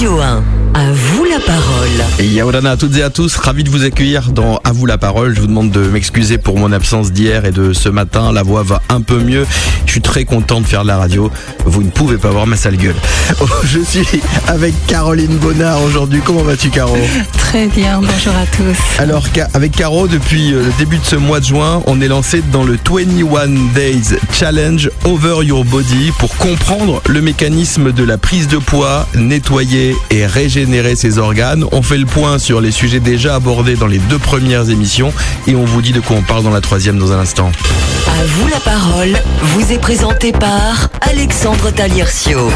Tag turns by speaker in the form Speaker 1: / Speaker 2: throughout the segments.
Speaker 1: Radio 1. À vous la parole.
Speaker 2: Et à toutes et à tous, ravi de vous accueillir dans À vous la parole. Je vous demande de m'excuser pour mon absence d'hier et de ce matin. La voix va un peu mieux. Je suis très content de faire de la radio. Vous ne pouvez pas voir ma sale gueule. Oh, je suis avec Caroline Bonnard aujourd'hui. Comment vas-tu, Caro?
Speaker 3: Très bien, bonjour à tous.
Speaker 2: Alors, avec Caro, depuis euh, le début de ce mois de juin, on est lancé dans le 21 Days Challenge Over Your Body pour comprendre le mécanisme de la prise de poids, nettoyer et régénérer ses organes. On fait le point sur les sujets déjà abordés dans les deux premières émissions et on vous dit de quoi on parle dans la troisième dans un instant.
Speaker 1: À vous la parole vous est présenté par Alexandre Taliercio.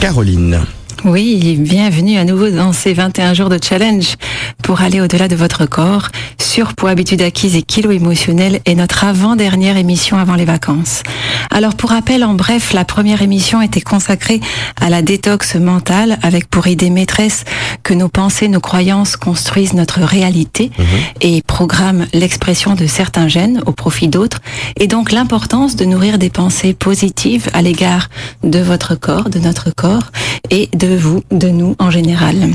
Speaker 2: Caroline.
Speaker 3: Oui, bienvenue à nouveau dans ces 21 jours de challenge pour aller au-delà de votre corps. Surpoids, habitudes acquises et kilos émotionnels est notre avant-dernière émission avant les vacances. Alors pour rappel, en bref, la première émission était consacrée à la détox mentale avec pour idée maîtresse que nos pensées, nos croyances construisent notre réalité et programment l'expression de certains gènes au profit d'autres et donc l'importance de nourrir des pensées positives à l'égard de votre corps, de notre corps et de vous, de nous en général.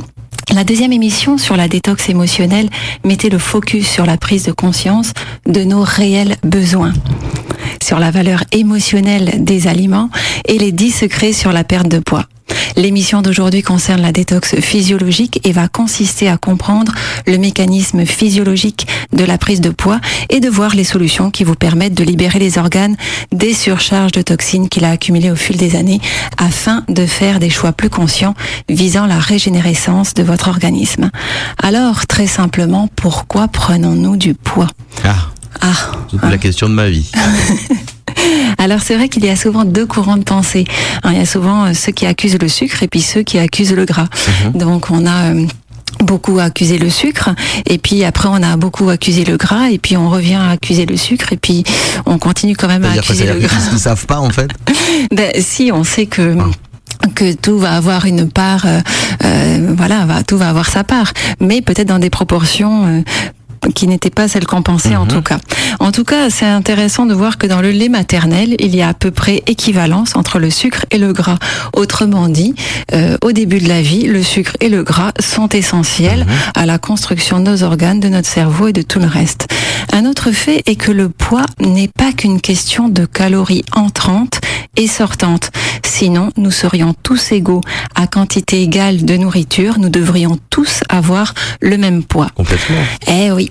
Speaker 3: La deuxième émission sur la détox émotionnelle mettait le focus sur la prise de conscience de nos réels besoins, sur la valeur émotionnelle des aliments et les 10 secrets sur la perte de poids. L'émission d'aujourd'hui concerne la détox physiologique et va consister à comprendre le mécanisme physiologique de la prise de poids et de voir les solutions qui vous permettent de libérer les organes des surcharges de toxines qu'il a accumulées au fil des années afin de faire des choix plus conscients visant la régénérescence de votre organisme. Alors, très simplement, pourquoi prenons-nous du poids?
Speaker 2: Ah,
Speaker 3: Ah,
Speaker 2: c'est la question de ma vie.
Speaker 3: Alors c'est vrai qu'il y a souvent deux courants de pensée. Hein, il y a souvent euh, ceux qui accusent le sucre et puis ceux qui accusent le gras. Donc on a euh, beaucoup accusé le sucre et puis après on a beaucoup accusé le gras et puis on revient à accuser le sucre et puis on continue quand même à
Speaker 2: quoi
Speaker 3: accuser le gras.
Speaker 2: qu'ils ne savent pas en fait
Speaker 3: Ben, si on sait que que tout va avoir une part, euh, euh, voilà, va, tout va avoir sa part, mais peut-être dans des proportions euh, qui n'étaient pas celles qu'on pensait en tout cas. En tout cas, c'est intéressant de voir que dans le lait maternel, il y a à peu près équivalence entre le sucre et le gras. Autrement dit, euh, au début de la vie, le sucre et le gras sont essentiels à la construction de nos organes, de notre cerveau et de tout le reste. Un autre fait est que le poids n'est pas qu'une question de calories entrantes et sortantes. Sinon, nous serions tous égaux à quantité égale de nourriture. Nous devrions tous avoir le même poids.
Speaker 2: Complètement.
Speaker 3: Eh oui.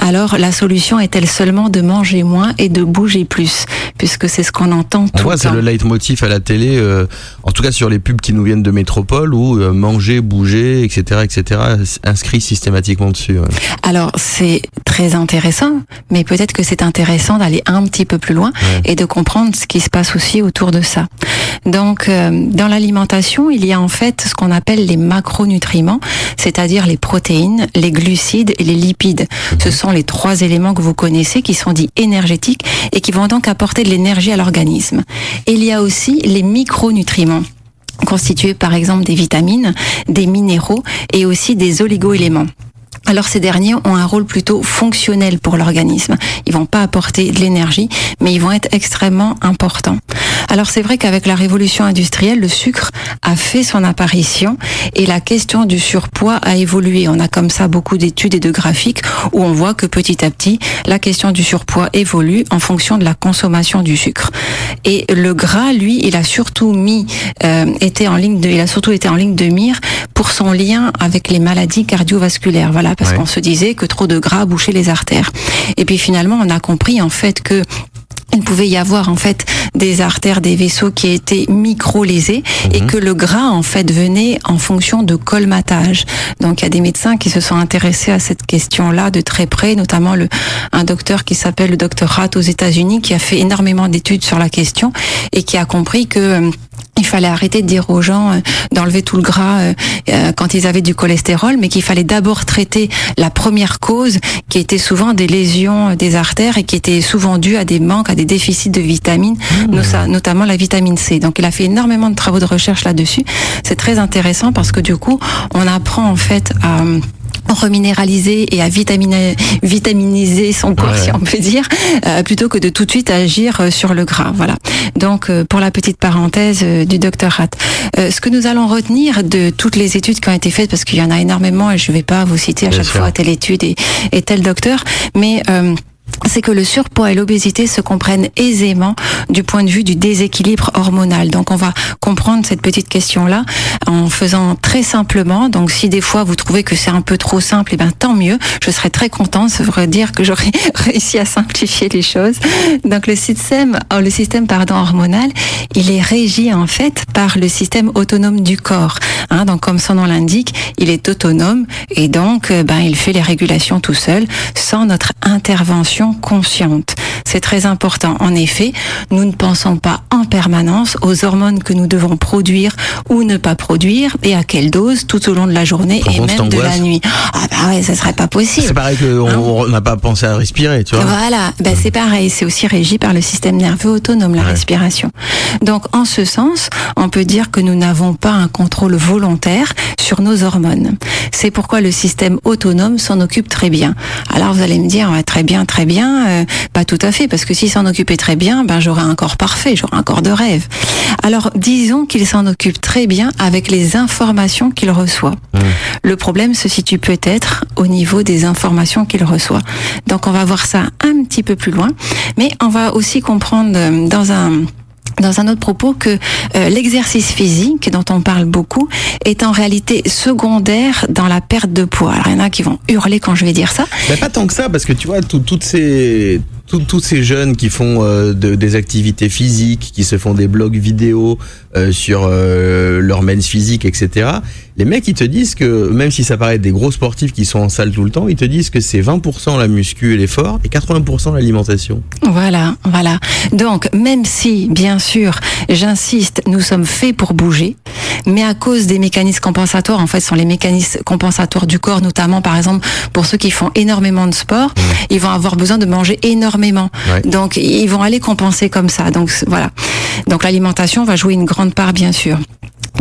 Speaker 3: Alors, la solution est-elle seulement de manger moins et de bouger plus Puisque c'est ce qu'on entend tout le
Speaker 2: c'est
Speaker 3: temps.
Speaker 2: le leitmotiv à la télé, euh, en tout cas sur les pubs qui nous viennent de métropole, où euh, manger, bouger, etc., etc., inscrit systématiquement dessus. ouais.
Speaker 3: Alors, c'est très intéressant, mais peut-être que c'est intéressant d'aller un petit peu plus loin et de comprendre ce qui se passe aussi autour de ça. Donc, euh, dans l'alimentation, il y a en fait ce qu'on appelle les macronutriments, c'est-à-dire les protéines, les glucides et les lipides. Ce sont les trois éléments que vous connaissez qui sont dits énergétiques et qui vont donc apporter de l'énergie à l'organisme. Il y a aussi les micronutriments constitués par exemple des vitamines, des minéraux et aussi des oligoéléments. Alors ces derniers ont un rôle plutôt fonctionnel pour l'organisme. Ils vont pas apporter de l'énergie, mais ils vont être extrêmement importants. Alors c'est vrai qu'avec la révolution industrielle, le sucre a fait son apparition et la question du surpoids a évolué. On a comme ça beaucoup d'études et de graphiques où on voit que petit à petit, la question du surpoids évolue en fonction de la consommation du sucre. Et le gras, lui, il a surtout mis, euh, été en ligne de, il a surtout été en ligne de mire pour son lien avec les maladies cardiovasculaires. Voilà, parce
Speaker 2: Ouais.
Speaker 3: qu'on se disait que trop de gras bouchait les artères. Et puis finalement, on a compris en fait que il pouvait y avoir en fait des artères, des vaisseaux qui étaient micro-lésés et que le gras en fait venait en fonction de colmatage. Donc il y a des médecins qui se sont intéressés à cette question-là de très près, notamment le, un docteur qui s'appelle le docteur Hatt aux États-Unis qui a fait énormément d'études sur la question et qui a compris que euh, il fallait arrêter de dire aux gens euh, d'enlever tout le gras euh, euh, quand ils avaient du cholestérol, mais qu'il fallait d'abord traiter la première cause, qui était souvent des lésions des artères et qui était souvent due à des manques, à des déficits de vitamines, nosa- notamment la vitamine C. Donc il a fait énormément de travaux de recherche là-dessus. C'est très intéressant parce que du coup, on apprend en fait à reminéraliser et à vitaminer, vitaminiser son corps, si on peut dire, euh, plutôt que de tout de suite agir euh, sur le gras. Voilà. Donc, euh, pour la petite parenthèse du docteur Ratt, ce que nous allons retenir de toutes les études qui ont été faites, parce qu'il y en a énormément et je ne vais pas vous citer à chaque fois telle étude et, et tel docteur, mais c'est que le surpoids et l'obésité se comprennent aisément du point de vue du déséquilibre hormonal. Donc on va comprendre cette petite question-là en faisant très simplement. Donc si des fois vous trouvez que c'est un peu trop simple, et eh ben tant mieux. Je serais très contente, ça veut dire que j'aurais réussi à simplifier les choses. Donc le système, oh, le système pardon hormonal, il est régi en fait par le système autonome du corps. Hein, donc comme son nom l'indique, il est autonome et donc euh, ben il fait les régulations tout seul sans notre intervention consciente. C'est très important. En effet, nous ne pensons pas en permanence aux hormones que nous devons produire ou ne pas produire et à quelle dose tout au long de la journée et même de la nuit. Ah bah ouais, ça serait pas possible.
Speaker 2: C'est pareil qu'on hein n'a pas pensé à respirer, tu vois.
Speaker 3: Voilà, ben c'est pareil. C'est aussi régi par le système nerveux autonome, la respiration. Donc en ce sens, on peut dire que nous n'avons pas un contrôle volontaire sur nos hormones. C'est pourquoi le système autonome s'en occupe très bien. Alors vous allez me dire, très bien, très bien, euh, pas tout à fait, parce que s'il s'en occupait très bien, ben j'aurais un corps parfait, j'aurais un corps de rêve. Alors disons qu'il s'en occupe très bien avec les informations qu'il reçoit. Mmh. Le problème se situe peut-être au niveau des informations qu'il reçoit. Donc on va voir ça un petit peu plus loin, mais on va aussi comprendre euh, dans un dans un autre propos que euh, l'exercice physique dont on parle beaucoup est en réalité secondaire dans la perte de poids. Alors il y en a qui vont hurler quand je vais dire ça.
Speaker 2: Mais pas tant que ça parce que tu vois toutes ces tous ces jeunes qui font euh, des activités physiques, qui se font des blogs vidéo euh, sur euh, leur mens physique, etc. Les mecs, ils te disent que même si ça paraît des gros sportifs qui sont en salle tout le temps, ils te disent que c'est 20% la muscu et l'effort et 80% l'alimentation.
Speaker 3: Voilà, voilà. Donc, même si, bien sûr, j'insiste, nous sommes faits pour bouger, mais à cause des mécanismes compensatoires, en fait, ce sont les mécanismes compensatoires du corps, notamment, par exemple, pour ceux qui font énormément de sport, mmh. ils vont avoir besoin de manger énormément donc ils vont aller compenser comme ça. Donc voilà. Donc l'alimentation va jouer une grande part bien sûr.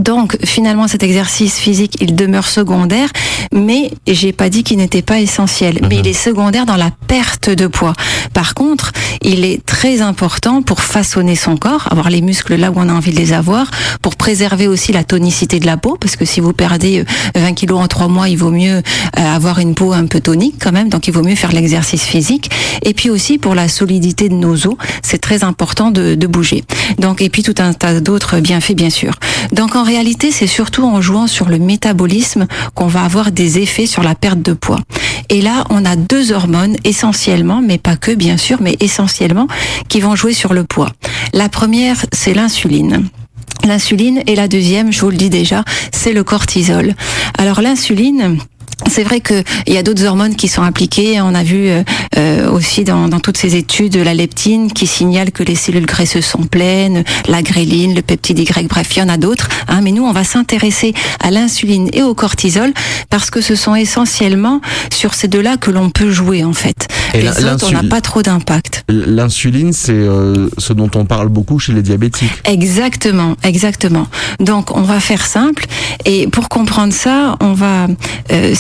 Speaker 3: Donc finalement cet exercice physique il demeure secondaire, mais j'ai pas dit qu'il n'était pas essentiel, mais mhm. il est secondaire dans la perte de poids. Par contre, il est très important pour façonner son corps, avoir les muscles là où on a envie de les avoir, pour préserver aussi la tonicité de la peau, parce que si vous perdez 20 euh, kilos en trois mois, il vaut mieux euh, avoir une peau un peu tonique quand même, donc il vaut mieux faire l'exercice physique. Et puis aussi pour la solidité de nos os, c'est très important de, de bouger. Donc et puis tout un tas d'autres bienfaits bien sûr. Donc en réalité, c'est surtout en jouant sur le métabolisme qu'on va avoir des effets sur la perte de poids. Et là, on a deux hormones essentiellement, mais pas que bien sûr, mais essentiellement, qui vont jouer sur le poids. La première, c'est l'insuline l'insuline et la deuxième, je vous le dis déjà, c'est le cortisol. Alors l'insuline, c'est vrai qu'il y a d'autres hormones qui sont impliquées. On a vu euh, euh, aussi dans, dans, toutes ces études la leptine qui signale que les cellules graisseuses sont pleines, la gréline, le peptide Y, bref, il y en a d'autres. Hein, mais nous, on va s'intéresser à l'insuline et au cortisol parce que ce sont essentiellement sur ces deux-là que l'on peut jouer en fait. Et les autres, on n'a pas trop d'impact.
Speaker 2: L'insuline, c'est euh, ce dont on parle beaucoup chez les diabétiques.
Speaker 3: Exactement, exactement. Donc, on va faire simple. Et pour comprendre ça, on va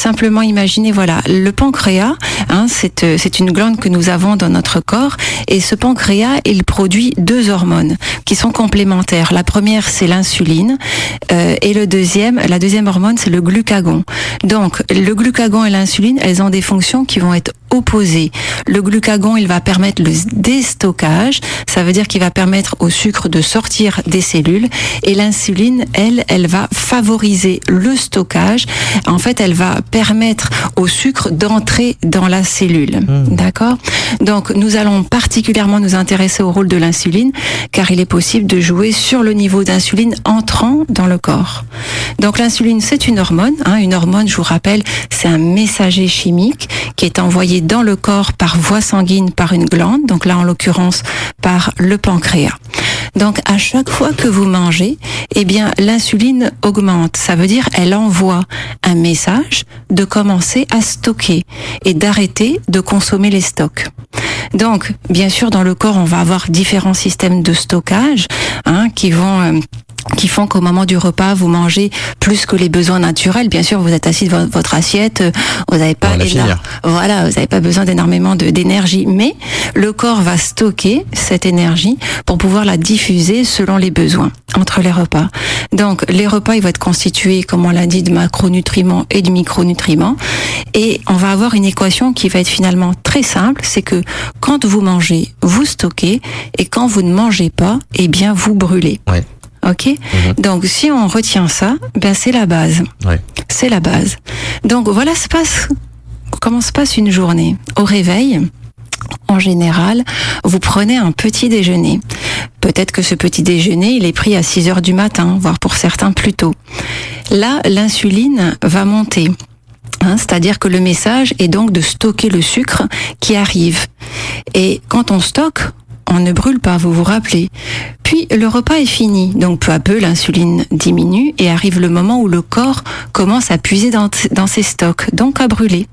Speaker 3: simplement imaginer, voilà, le pancréas, hein, euh, c'est une glande que nous avons dans notre corps, et ce pancréas, il produit deux hormones qui sont complémentaires. La première, c'est l'insuline, euh, et le deuxième, la deuxième hormone, c'est le glucagon. Donc, le glucagon et l'insuline, elles ont des fonctions qui vont être opposées. Le glucagon, il va permettre le déstockage, ça veut dire qu'il va permettre au sucre de sortir des cellules, et l'insuline, elle, elle va favoriser le stockage. En fait, elle va au sucre d'entrer dans la cellule. Hmm. D'accord? Donc nous allons particulièrement nous intéresser au rôle de l'insuline car il est possible de jouer sur le niveau d'insuline entrant dans le corps. Donc l'insuline c'est une hormone, hein, une hormone je vous rappelle c'est un messager chimique qui est envoyé dans le corps par voie sanguine par une glande, donc là en l'occurrence par le pancréas. Donc à chaque fois que vous mangez, eh bien l'insuline augmente. Ça veut dire elle envoie un message de commencer à stocker et d'arrêter de consommer les stocks. Donc bien sûr dans le corps on va avoir différents systèmes de stockage hein, qui vont euh, qui font qu'au moment du repas, vous mangez plus que les besoins naturels. Bien sûr, vous êtes assis devant votre assiette, euh, vous n'avez pas, voilà, vous n'avez pas besoin d'énormément d'énergie, mais le corps va stocker cette énergie pour pouvoir la diffuser selon les besoins entre les repas. Donc, les repas, ils vont être constitués, comme on l'a dit, de macronutriments et de micronutriments, et on va avoir une équation qui va être finalement très simple, c'est que quand vous mangez, vous stockez, et quand vous ne mangez pas, eh bien, vous brûlez.
Speaker 2: Ouais.
Speaker 3: Ok
Speaker 2: Mhm.
Speaker 3: Donc si on retient ça, ben c'est la base.
Speaker 2: Ouais.
Speaker 3: C'est la base. Donc voilà se passe comment se passe une journée? Au réveil, en général, vous prenez un petit déjeuner. Peut-être que ce petit déjeuner, il est pris à 6 heures du matin, voire pour certains plus tôt. Là, l'insuline va monter. Hein, C'est-à-dire que le message est donc de stocker le sucre qui arrive. Et quand on stocke, on ne brûle pas, vous vous rappelez. Puis le repas est fini, donc peu à peu l'insuline diminue et arrive le moment où le corps commence à puiser dans, ses stocks, donc à brûler.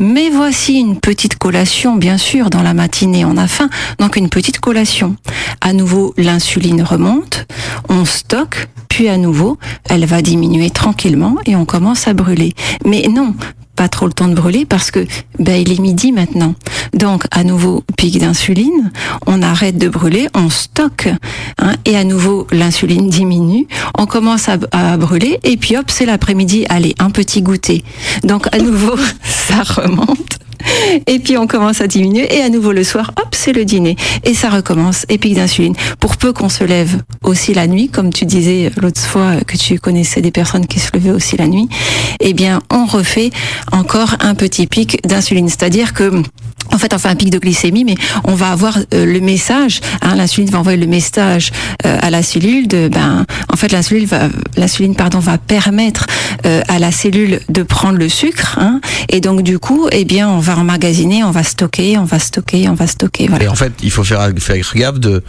Speaker 3: Mais voici une petite collation, bien sûr, dans la matinée, on a faim, donc une petite collation. À nouveau, l'insuline remonte, on stocke, puis à nouveau, elle va diminuer tranquillement et on commence à brûler. Mais non, pas trop le temps de brûler parce que ben, il est midi maintenant. Donc à nouveau pic d'insuline, on arrête de brûler, on stocke hein, et à nouveau l'insuline diminue, on commence à, à brûler et puis hop c'est l'après-midi, allez un petit goûter. Donc à nouveau ça remonte. Et puis on commence à diminuer et à nouveau le soir, hop, c'est le dîner. Et ça recommence, et pic d'insuline. Pour peu qu'on se lève aussi la nuit, comme tu disais l'autre fois que tu connaissais des personnes qui se levaient aussi la nuit, eh bien on refait encore un petit pic d'insuline. C'est-à-dire que en fait, on fait un pic de glycémie, mais on va avoir euh, le message. Hein, l'insuline va envoyer le message euh, à la cellule de, ben, en fait, l'insuline va, l'insuline, pardon, va permettre euh, à la cellule de prendre le sucre, hein, et donc du coup, eh bien, on va emmagasiner, on va stocker, on va stocker, on va stocker. Voilà.
Speaker 2: Et en fait, il faut faire, faire gaffe de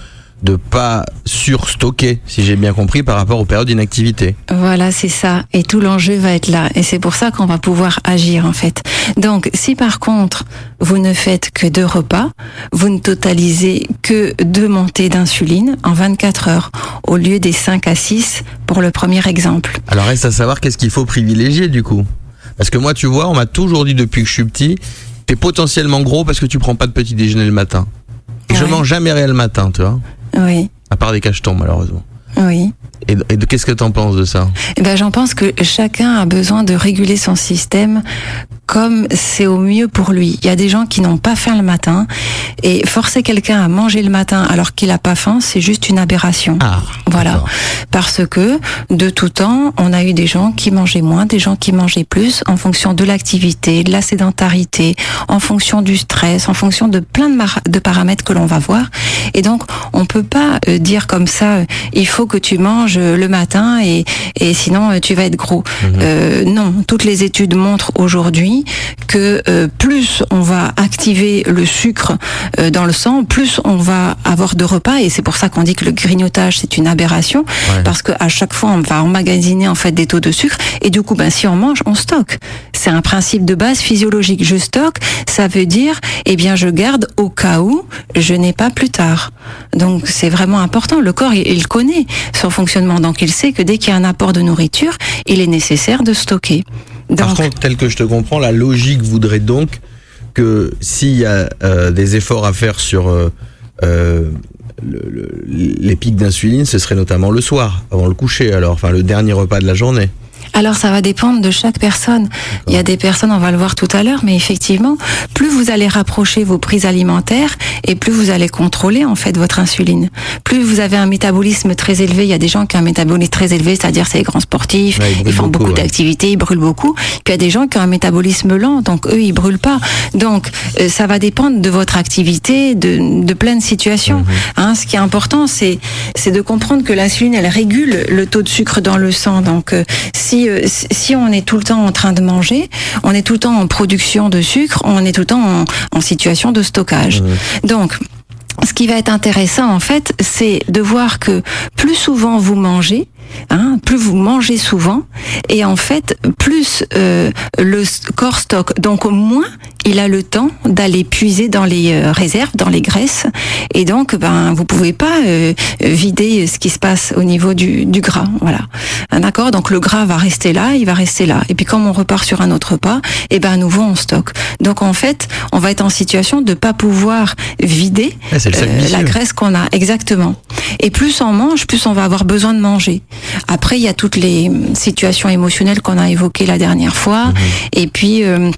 Speaker 2: de pas surstocker, si j'ai bien compris, par rapport aux périodes d'inactivité.
Speaker 3: Voilà, c'est ça. Et tout l'enjeu va être là. Et c'est pour ça qu'on va pouvoir agir, en fait. Donc, si par contre, vous ne faites que deux repas, vous ne totalisez que deux montées d'insuline en 24 heures, au lieu des 5 à 6 pour le premier exemple.
Speaker 2: Alors reste à savoir qu'est-ce qu'il faut privilégier du coup? Parce que moi, tu vois, on m'a toujours dit depuis que je suis petit, t'es potentiellement gros parce que tu prends pas de petit déjeuner le matin. Et je mange jamais rien le matin, tu vois.
Speaker 3: Oui,
Speaker 2: À part des cachetons, malheureusement.
Speaker 3: Oui.
Speaker 2: Et, qu'est-ce que t'en penses de ça?
Speaker 3: Eh ben, j'en pense que chacun a besoin de réguler son système comme c'est au mieux pour lui. Il y a des gens qui n'ont pas faim le matin et forcer quelqu'un à manger le matin alors qu'il a pas faim, c'est juste une aberration.
Speaker 2: Ah,
Speaker 3: Voilà. Parce que de tout temps, on a eu des gens qui mangeaient moins, des gens qui mangeaient plus en fonction de l'activité, de la sédentarité, en fonction du stress, en fonction de plein de paramètres que l'on va voir. Et donc, on peut pas euh, dire comme ça, euh, il faut que tu manges euh, le matin et, et sinon euh, tu vas être gros. Euh, non, toutes les études montrent aujourd'hui que euh, plus on va activer le sucre euh, dans le sang, plus on va avoir de repas et c'est pour ça qu'on dit que le grignotage c'est une aberration
Speaker 2: Ouais.
Speaker 3: parce qu'à chaque fois on va emmagasiner en fait des taux de sucre et du coup ben si on mange on stocke. C'est un principe de base physiologique. Je stocke, ça veut dire eh bien je garde au cas où je n'ai pas plus tard. Donc c'est vraiment important. Le corps il, il connaît son fonctionnement donc il sait que dès qu'il y a un apport de nourriture, il est nécessaire de stocker.
Speaker 2: Par
Speaker 3: Donc,
Speaker 2: contre, tel que je te comprends, la logique voudrait donc que s'il y a euh, des efforts à faire sur euh, euh, le- le- les pics d'insuline, ce serait notamment le soir, avant le coucher, alors, enfin le dernier repas de la journée.
Speaker 3: Alors ça va dépendre de chaque personne. Il y a des personnes, on va le voir tout à l'heure, mais effectivement, plus vous allez rapprocher vos prises alimentaires et plus vous allez contrôler en fait votre insuline. Plus vous avez un métabolisme très élevé, il y a des gens qui ont un métabolisme très élevé, c'est-à-dire c'est les grands sportifs,
Speaker 2: Ouais, ils
Speaker 3: font
Speaker 2: beaucoup,
Speaker 3: beaucoup,
Speaker 2: ouais.
Speaker 3: d'activités, ils brûlent beaucoup. Puis il y a des gens qui ont un métabolisme lent, donc eux ils brûlent pas. Donc euh, ça va dépendre de votre activité, de, de plein de situations.
Speaker 2: Mhm.
Speaker 3: Hein, ce qui est important, c'est c'est de comprendre que l'insuline, elle régule le taux de sucre dans le sang. Donc, euh, si euh, si- si on est tout le temps en train de manger, on est tout le temps en production de sucre, on est tout le temps en, en situation de stockage. Donc ce qui va être intéressant en fait, c'est de voir que plus souvent vous mangez, hein, plus vous mangez souvent, Et en fait, plus euh, le corps stocke, donc moins il a le temps d'aller puiser dans les euh, réserves, dans les graisses, et donc ben vous pouvez pas euh, vider ce qui se passe au niveau du, du gras, voilà. Hein, D'accord? Donc le gras va rester là, il va rester là, et puis quand on repart sur un autre pas, et ben à nouveau on stocke. Donc en fait, on va être en situation de pas pouvoir vider
Speaker 2: cercle
Speaker 3: euh, la graisse qu'on a exactement. Et plus on mange, plus on va avoir besoin de manger. Après, il y a toutes les situations émotionnelles qu'on a évoquées la dernière fois.
Speaker 2: Mhm.
Speaker 3: Et puis. euh,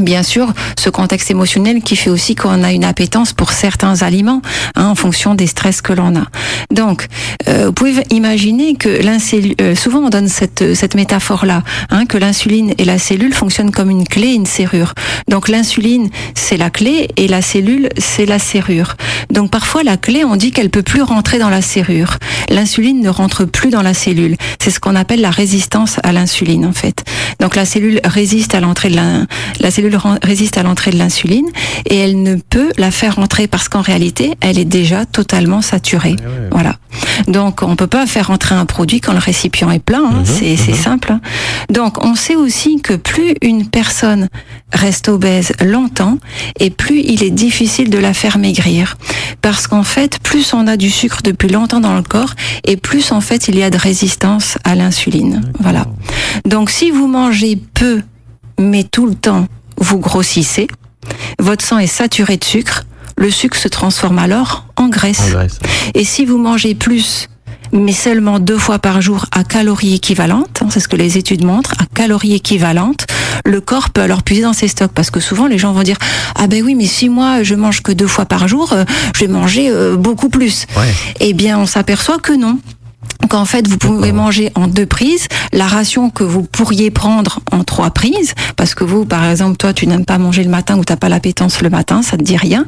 Speaker 3: Bien sûr, ce contexte émotionnel qui fait aussi qu'on a une appétence pour certains aliments hein, en fonction des stress que l'on a. Donc, euh, vous pouvez imaginer que l'insuline, euh, souvent on donne cette, cette métaphore-là, hein, que l'insuline et la cellule fonctionnent comme une clé et une serrure. Donc l'insuline, c'est la clé et la cellule, c'est la serrure. Donc parfois la clé, on dit qu'elle peut plus rentrer dans la serrure. L'insuline ne rentre plus dans la cellule. C'est ce qu'on appelle la résistance à l'insuline en fait. Donc la cellule résiste à l'entrée de la, la cellule résiste à l'entrée de l'insuline et elle ne peut la faire rentrer parce qu'en réalité, elle est déjà totalement saturée. Voilà. Donc on peut pas faire rentrer un produit quand le récipient est plein. hein. c'est c'est simple. hein. Donc on sait aussi que plus une personne reste obèse longtemps et plus il est difficile de la faire maigrir. Parce qu'en fait, plus on a du sucre depuis longtemps dans le corps et plus en fait il y a de résistance à l'insuline. Voilà. Donc si vous mangez peu mais tout le temps vous grossissez, votre sang est saturé de sucre, le sucre se transforme alors en graisse.
Speaker 2: En graisse.
Speaker 3: Et si vous mangez plus, mais seulement deux fois par jour à calories équivalentes, hein, c'est ce que les études montrent, à calories équivalentes, le corps peut alors puiser dans ses stocks. Parce que souvent, les gens vont dire, ah ben oui, mais si moi, je mange que deux fois par jour, euh, je vais manger euh, beaucoup plus.
Speaker 2: Ouais.
Speaker 3: Eh bien, on s'aperçoit que non. Qu'en fait vous pouvez manger en deux prises. La ration que vous pourriez prendre en trois prises parce que vous par exemple toi tu n'aimes pas manger le matin ou t'as pas l'appétence le matin ça te dit rien.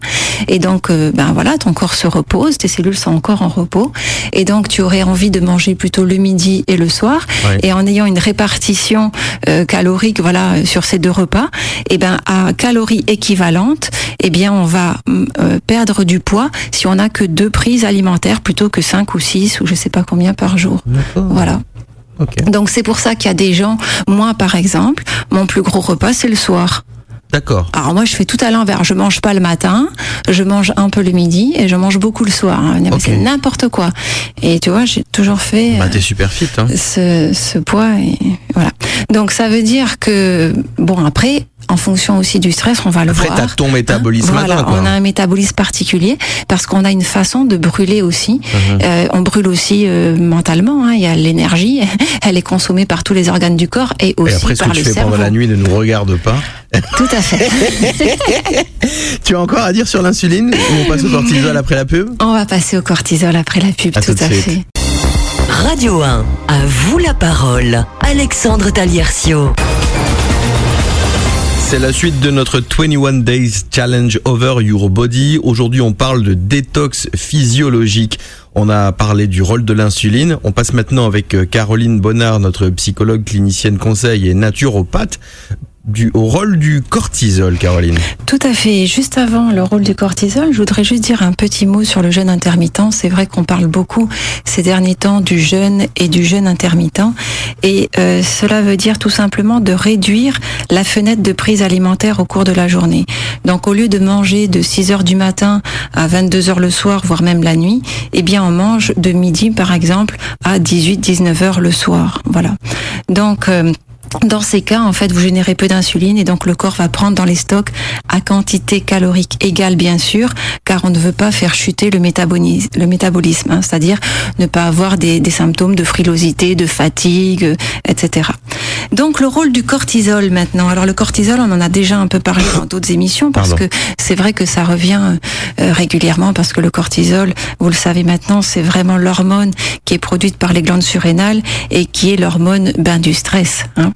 Speaker 3: Et donc euh, ben voilà ton corps se repose tes cellules sont encore en repos. Et donc tu aurais envie de manger plutôt le midi et le soir. Et en ayant une répartition euh, calorique voilà sur ces deux repas et ben à calories équivalentes eh bien on va mm, euh, perdre du poids si on n'a que deux prises alimentaires plutôt que cinq ou six ou je sais pas combien par jour. Voilà. Donc c'est pour ça qu'il y a des gens, moi par exemple, mon plus gros repas c'est le soir.
Speaker 2: D'accord.
Speaker 3: Alors moi je fais tout à l'envers, je mange pas le matin, je mange un peu le midi et je mange beaucoup le soir. hein. C'est n'importe quoi. Et tu vois, j'ai toujours fait
Speaker 2: Bah,
Speaker 3: euh,
Speaker 2: t'es super fit, hein.
Speaker 3: ce, ce poids et voilà. Donc ça veut dire que bon après en fonction aussi du stress, on va le
Speaker 2: Après,
Speaker 3: voir.
Speaker 2: t'as ton métabolisme
Speaker 3: Voilà,
Speaker 2: là-dedans, quoi.
Speaker 3: on a un métabolisme particulier parce qu'on a une façon de brûler aussi.
Speaker 2: Mhm.
Speaker 3: Euh, on brûle aussi euh, mentalement. hein. Il y a l'énergie, elle est consommée par tous les organes du corps et aussi
Speaker 2: Et après, ce
Speaker 3: par
Speaker 2: que tu
Speaker 3: le
Speaker 2: fais
Speaker 3: cerveau.
Speaker 2: pendant la nuit ne nous regarde pas.
Speaker 3: Tout à fait.
Speaker 2: Tu as encore à dire sur l'insuline ou on passe au cortisol après la pub?
Speaker 3: On va passer au cortisol après la pub.
Speaker 2: À
Speaker 3: tout
Speaker 2: tout
Speaker 3: à fait.
Speaker 1: Radio 1, à vous la parole. Alexandre Taliercio.
Speaker 2: C'est la suite de notre 21 Days Challenge Over Your Body. Aujourd'hui, on parle de détox physiologique. On a parlé du rôle de l'insuline. On passe maintenant avec euh, Caroline Bonnard, notre psychologue clinicienne conseil et naturopathe, du, au rôle du cortisol, Caroline.
Speaker 3: Tout à fait. Juste avant le rôle du cortisol, je voudrais juste dire un petit mot sur le jeûne intermittent. C'est vrai qu'on parle beaucoup ces derniers temps du jeûne et du jeûne intermittent. Et euh, cela veut dire tout simplement de réduire la fenêtre de prise alimentaire au cours de la journée. Donc au lieu de manger de 6 heures du matin à 22 heures le soir, voire même la nuit, eh bien on mange de midi par exemple à 18-19 heures le soir. Voilà. Donc euh, dans ces cas, en fait, vous générez peu d'insuline et donc le corps va prendre dans les stocks à quantité calorique égale, bien sûr, car on ne veut pas faire chuter le métabolisme, le métabolisme hein, c'est-à-dire ne pas avoir des, des symptômes de frilosité, de fatigue, euh, etc. Donc le rôle du cortisol maintenant. Alors le cortisol, on en a déjà un peu parlé dans d'autres émissions parce
Speaker 2: Pardon.
Speaker 3: que c'est vrai que ça revient euh, régulièrement parce que le cortisol, vous le savez maintenant, c'est vraiment l'hormone qui est produite par les glandes surrénales et qui est l'hormone ben, du stress. hein.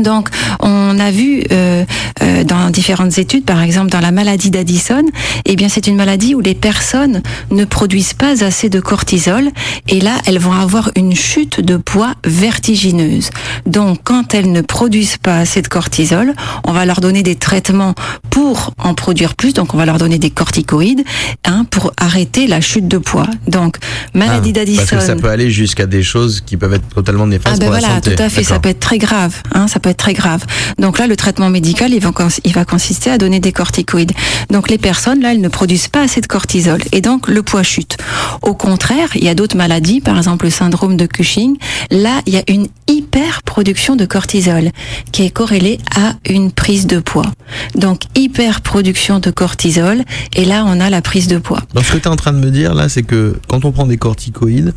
Speaker 3: Donc, on a vu euh, euh, dans différentes études, par exemple dans la maladie d'Addison, eh bien, c'est une maladie où les personnes ne produisent pas assez de cortisol, et là, elles vont avoir une chute de poids vertigineuse. Donc, quand elles ne produisent pas assez de cortisol, on va leur donner des traitements pour en produire plus. Donc, on va leur donner des corticoïdes hein, pour arrêter la chute de poids. Donc, maladie
Speaker 2: Ah,
Speaker 3: d'Addison.
Speaker 2: Parce que ça peut aller jusqu'à des choses qui peuvent être totalement néfastes
Speaker 3: Ah ben
Speaker 2: pour
Speaker 3: voilà,
Speaker 2: la santé.
Speaker 3: tout à fait, ça peut être très grave, hein, ça peut être très grave. Donc là, le traitement médical, il va, cons- il va consister à donner des corticoïdes. Donc les personnes, là, elles ne produisent pas assez de cortisol et donc le poids chute. Au contraire, il y a d'autres maladies, par exemple le syndrome de Cushing. Là, il y a une hyperproduction de cortisol qui est corrélée à une prise de poids. Donc hyperproduction de cortisol et là, on a la prise de poids.
Speaker 2: Donc ce que tu es en train de me dire là, c'est que quand on prend des corticoïdes,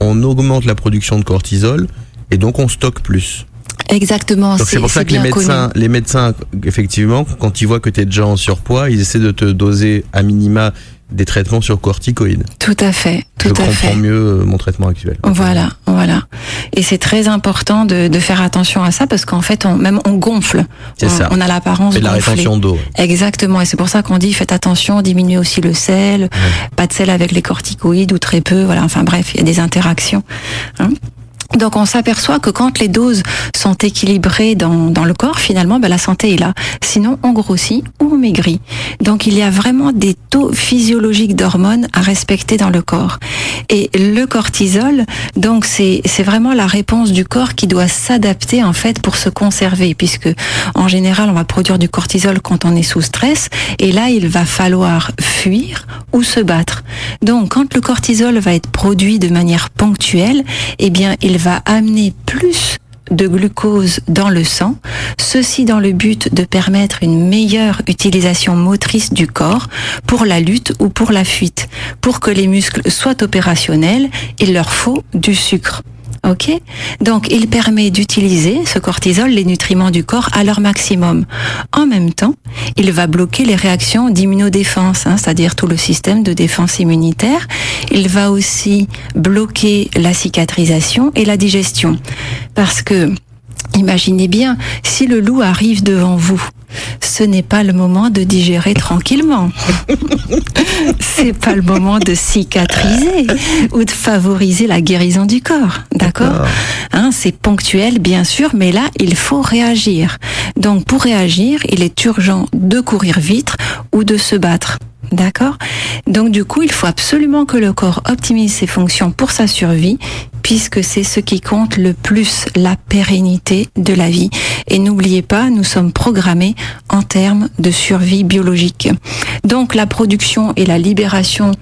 Speaker 2: on augmente la production de cortisol et donc on stocke plus.
Speaker 3: Exactement.
Speaker 2: Donc c'est pour ça que les
Speaker 3: connu.
Speaker 2: médecins, les médecins, effectivement, quand ils voient que tu es déjà en surpoids, ils essaient de te doser à minima des traitements sur corticoïdes.
Speaker 3: Tout à fait, tout
Speaker 2: Je
Speaker 3: à
Speaker 2: comprends
Speaker 3: fait.
Speaker 2: mieux euh, mon traitement actuel.
Speaker 3: Voilà, voilà. Et c'est très important de, de faire attention à ça parce qu'en fait, on, même on gonfle.
Speaker 2: C'est
Speaker 3: on,
Speaker 2: ça.
Speaker 3: on a l'apparence
Speaker 2: C'est de la rétention d'eau.
Speaker 3: Exactement. Et c'est pour ça qu'on dit faites attention, diminuez aussi le sel, pas de sel avec les corticoïdes ou très peu. Voilà. Enfin bref, il y a des interactions. hein. Donc on s'aperçoit que quand les doses sont équilibrées dans, dans le corps, finalement, ben, la santé est là. Sinon, on grossit ou on maigrit. Donc il y a vraiment des taux physiologiques d'hormones à respecter dans le corps. Et le cortisol, donc c'est vraiment la réponse du corps qui doit s'adapter en fait pour se conserver, puisque en général on va produire du cortisol quand on est sous stress, et là il va falloir fuir ou se battre. Donc quand le cortisol va être produit de manière ponctuelle, eh bien il va amener plus de glucose dans le sang, ceci dans le but de permettre une meilleure utilisation motrice du corps pour la lutte ou pour la fuite. Pour que les muscles soient opérationnels, il leur faut du sucre. Ok Donc, il permet d'utiliser ce cortisol, les nutriments du corps, à leur maximum. En même temps, il va bloquer les réactions d'immunodéfense, hein, c'est-à-dire tout le système de défense immunitaire. Il va aussi bloquer la cicatrisation et la digestion. Parce que, imaginez bien, si le loup arrive devant vous, ce n'est pas le moment de digérer tranquillement. C'est pas le moment de cicatriser ou de favoriser la guérison du corps. D'accord hein, C'est ponctuel, bien sûr, mais là, il faut réagir. Donc, pour réagir, il est urgent de courir vite ou de se battre. D'accord Donc du coup, il faut absolument que le corps optimise ses fonctions pour sa survie, puisque c'est ce qui compte le plus, la pérennité de la vie. Et n'oubliez pas, nous sommes programmés en termes de survie biologique. Donc la production et la libération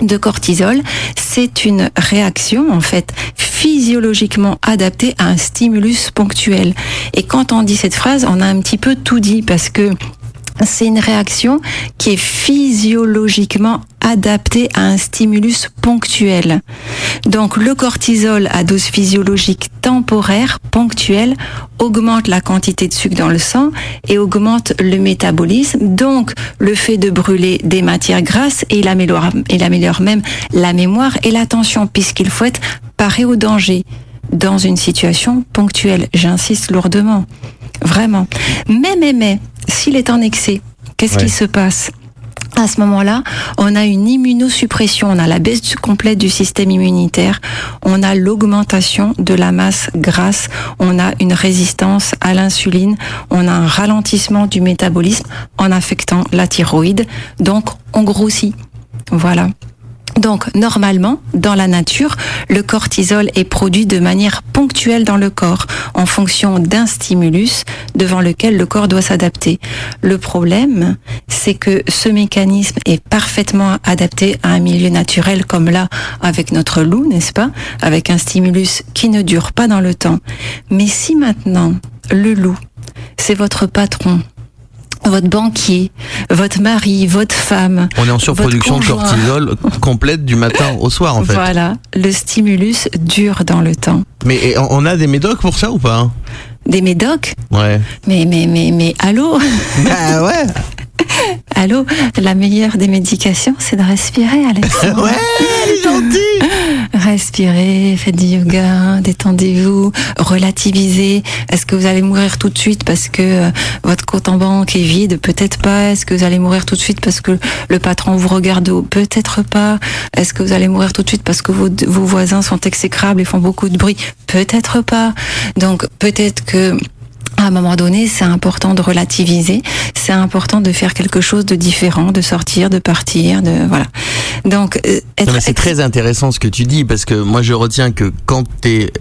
Speaker 3: de cortisol, c'est une réaction en fait physiologiquement adaptée à un stimulus ponctuel. Et quand on dit cette phrase, on a un petit peu tout dit parce que c'est une réaction qui est physiologiquement adaptée à un stimulus ponctuel. Donc le cortisol à dose physiologique temporaire, ponctuelle, augmente la quantité de sucre dans le sang et augmente le métabolisme, donc le fait de brûler des matières grasses et il améliore, même la mémoire et l'attention puisqu'il faut être paré au danger dans une situation ponctuelle. J'insiste lourdement. Vraiment. Mais, mais, mais, s'il est en excès, qu'est-ce
Speaker 2: Ouais.
Speaker 3: qui se passe à ce moment-là, on a une immunosuppression, on a la baisse complète du système immunitaire, on a l'augmentation de la masse grasse, on a une résistance à l'insuline, on a un ralentissement du métabolisme en affectant la thyroïde, donc on grossit. Voilà. Donc, normalement, dans la nature, le cortisol est produit de manière ponctuelle dans le corps, en fonction d'un stimulus devant lequel le corps doit s'adapter. Le problème, c'est que ce mécanisme est parfaitement adapté à un milieu naturel comme là, avec notre loup, n'est-ce pas? Avec un stimulus qui ne dure pas dans le temps. Mais si maintenant, le loup, c'est votre patron, votre banquier, votre mari, votre femme,
Speaker 2: On est en surproduction de cortisol complète du matin au soir en fait.
Speaker 3: Voilà, le stimulus dure dans le temps.
Speaker 2: Mais on a des médocs pour ça ou pas hein?
Speaker 3: Des médocs?
Speaker 2: Ouais.
Speaker 3: Mais, mais, mais, mais, allô?
Speaker 2: Ah ouais.
Speaker 3: Allô? La meilleure des médications, c'est de respirer, Alexandre.
Speaker 2: Ouais, elle est gentille.
Speaker 3: Respirez, faites du yoga, détendez-vous, relativisez. Est-ce que vous allez mourir tout de suite parce que euh, votre compte en banque est vide? Peut-être pas. Est-ce que vous allez mourir tout de suite parce que le patron vous regarde Peut-être pas. Est-ce que vous allez mourir tout de suite parce que vos, vos voisins sont exécrables et font beaucoup de bruit? Peut-être pas. Donc peut-être que à un moment donné, c'est important de relativiser, c'est important de faire quelque chose de différent, de sortir, de partir, de voilà.
Speaker 2: Donc, euh, c'est très intéressant ce que tu dis parce que moi je retiens que quand tu es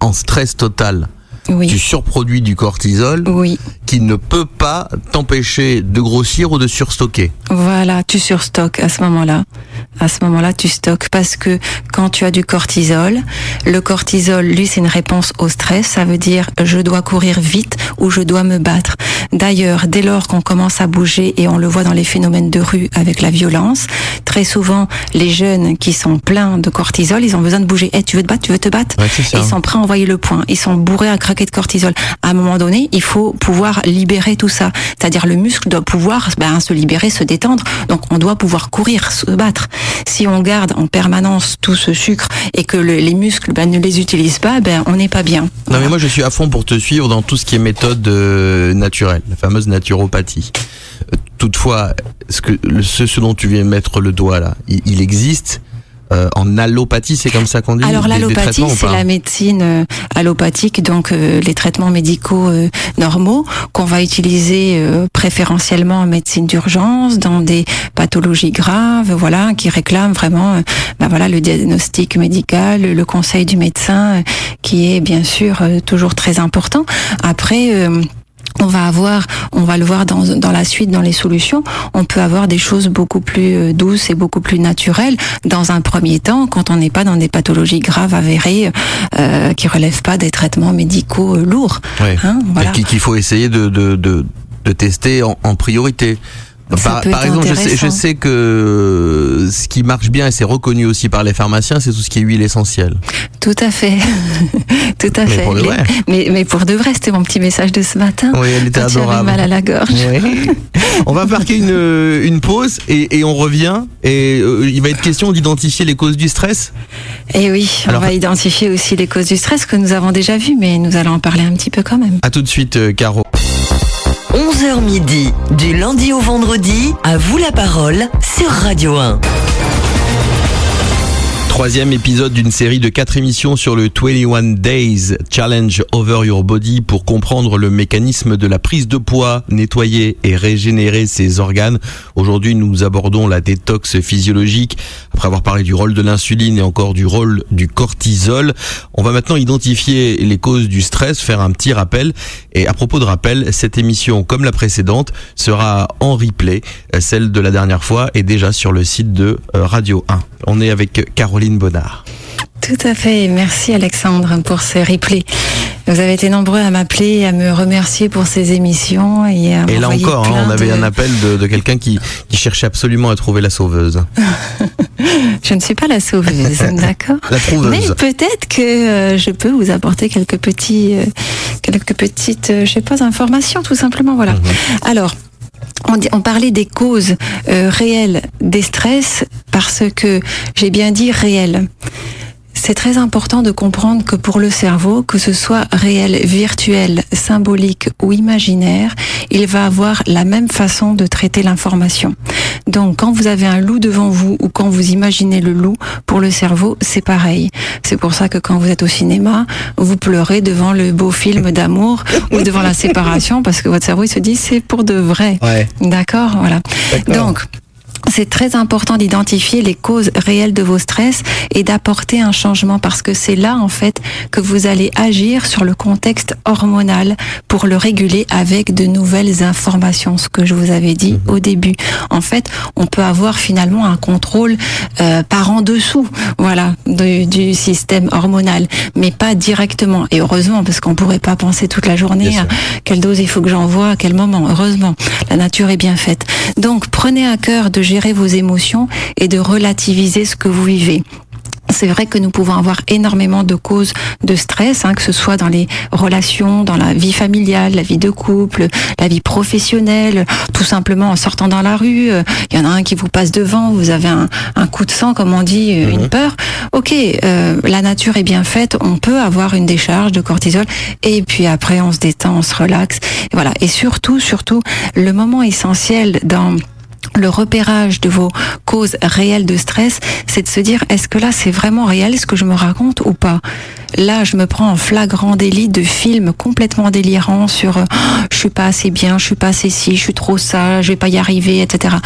Speaker 2: en stress total, tu surproduis du cortisol
Speaker 3: oui.
Speaker 2: qui ne peut pas t'empêcher de grossir ou de surstocker.
Speaker 3: Voilà, tu surstockes à ce moment-là. À ce moment-là, tu stockes parce que quand tu as du cortisol, le cortisol, lui, c'est une réponse au stress. Ça veut dire je dois courir vite ou je dois me battre. D'ailleurs, dès lors qu'on commence à bouger et on le voit dans les phénomènes de rue avec la violence, très souvent les jeunes qui sont pleins de cortisol, ils ont besoin de bouger. Eh, tu veux te battre, tu veux te battre. ils sont prêts à envoyer le point. Ils sont bourrés à de cortisol. À un moment donné, il faut pouvoir libérer tout ça. C'est-à-dire le muscle doit pouvoir ben, se libérer, se détendre. Donc on doit pouvoir courir, se battre. Si on garde en permanence tout ce sucre et que les muscles ben, ne les utilisent pas, ben on n'est pas bien.
Speaker 2: Non mais moi je suis à fond pour te suivre dans tout ce qui est méthode euh, naturelle, la fameuse naturopathie. Euh, toutefois, ce, que, ce, dont tu viens mettre le doigt là, il existe euh, en allopathie, c'est comme ça qu'on dit
Speaker 3: Alors l'allopathie, c'est la médecine euh, allopathique, donc euh, les traitements médicaux normaux qu'on va utiliser préférentiellement en médecine d'urgence, dans des pathologies graves, voilà, qui réclament vraiment, ben voilà, le diagnostic médical, le conseil du médecin, qui est bien sûr toujours très important. Après on va avoir, on va le voir dans, dans la suite, dans les solutions, on peut avoir des choses beaucoup plus euh, douces et beaucoup plus naturelles dans un premier temps, quand on n'est pas dans des pathologies graves avérées euh, qui relèvent pas des traitements médicaux euh, lourds.
Speaker 2: Hein, voilà. Qu'il faut essayer de, de, de, de tester en, en priorité. Par, exemple, je sais, je sais, que ce qui marche bien et c'est reconnu aussi par les pharmaciens, c'est tout ce qui est huile essentielle.
Speaker 3: Tout à fait, tout à
Speaker 2: mais
Speaker 3: fait.
Speaker 2: Pour de vrai.
Speaker 3: Mais, mais, pour de vrai, c'était mon petit message de ce matin.
Speaker 2: Oui, elle était
Speaker 3: quand
Speaker 2: adorable.
Speaker 3: mal à la gorge.
Speaker 2: Oui. on va marquer une, une pause et, et, on revient. Et euh, il va être question d'identifier les causes du stress.
Speaker 3: Et eh oui, on va identifier aussi les causes du stress que nous avons déjà vues, mais nous allons en parler un petit peu quand même.
Speaker 2: À tout de suite, euh, Caro.
Speaker 1: 11h midi, du lundi au vendredi, à vous la parole sur Radio 1.
Speaker 2: Troisième épisode d'une série de quatre émissions sur le 21 Days Challenge Over Your Body pour comprendre le mécanisme de la prise de poids, nettoyer et régénérer ses organes. Aujourd'hui, nous abordons la détox physiologique après avoir parlé du rôle de l'insuline et encore du rôle du cortisol. On va maintenant identifier les causes du stress, faire un petit rappel. Et à propos de rappel, cette émission, comme la précédente, sera en replay. Celle de la dernière fois est déjà sur le site de euh, Radio 1. On est avec Caroline Bonnard.
Speaker 3: Tout à fait. Merci Alexandre pour ces replays. Vous avez été nombreux à m'appeler à me remercier pour ces émissions. Et, à
Speaker 2: et là encore, hein, on avait un appel de, quelqu'un qui, cherchait absolument à trouver la sauveuse.
Speaker 3: je ne suis pas la sauveuse, d'accord
Speaker 2: La trouveuse.
Speaker 3: Mais peut-être que euh, je peux vous apporter quelques petits, euh, quelques petites, euh, je sais pas, informations, tout simplement. Voilà. Mhm. Alors, on, parlait des causes euh, réelles des stress parce que j'ai bien dit réelles. C'est très important de comprendre que pour le cerveau, que ce soit réel, virtuel, symbolique ou imaginaire, il va avoir la même façon de traiter l'information. Donc quand vous avez un loup devant vous ou quand vous imaginez le loup, pour le cerveau, c'est pareil. C'est pour ça que quand vous êtes au cinéma, vous pleurez devant le beau film d'amour ou devant la séparation parce que votre cerveau il se dit c'est pour de vrai. D'accord, voilà. Donc c'est très important d'identifier les causes réelles de vos stress et d'apporter un changement parce que c'est là en fait que vous allez agir sur le contexte hormonal pour le réguler avec de nouvelles informations, ce que je vous avais dit mhm. au début. En fait, on peut avoir finalement un contrôle euh, par en dessous, voilà, du, système hormonal, mais pas directement. Et heureusement, parce qu'on pourrait pas penser toute la journée à quelle dose il faut que j'envoie, à quel moment. Heureusement, la nature est bien faite. Donc, prenez à cœur de gérer vos émotions et de relativiser ce que vous vivez. C'est vrai que nous pouvons avoir énormément de causes de stress, hein, que ce soit dans les relations, dans la vie familiale, la vie de couple, la vie professionnelle, tout simplement en sortant dans la rue, euh, il y en a un qui vous passe devant, vous avez un, un coup de sang, comme on dit, euh, une peur. Ok, euh, la nature est bien faite, on peut avoir une décharge de cortisol, et puis après on se détend, on se relaxe. Et voilà. Et surtout, surtout, le moment essentiel dans le repérage de vos causes réelles de stress, c'est de se dire est-ce que là c'est vraiment réel ce que je me raconte ou pas? Là, je me prends en flagrant délit de films complètement délirants sur euh, je suis pas assez bien, je suis pas assez si, je suis trop ça, je vais pas y arriver, etc.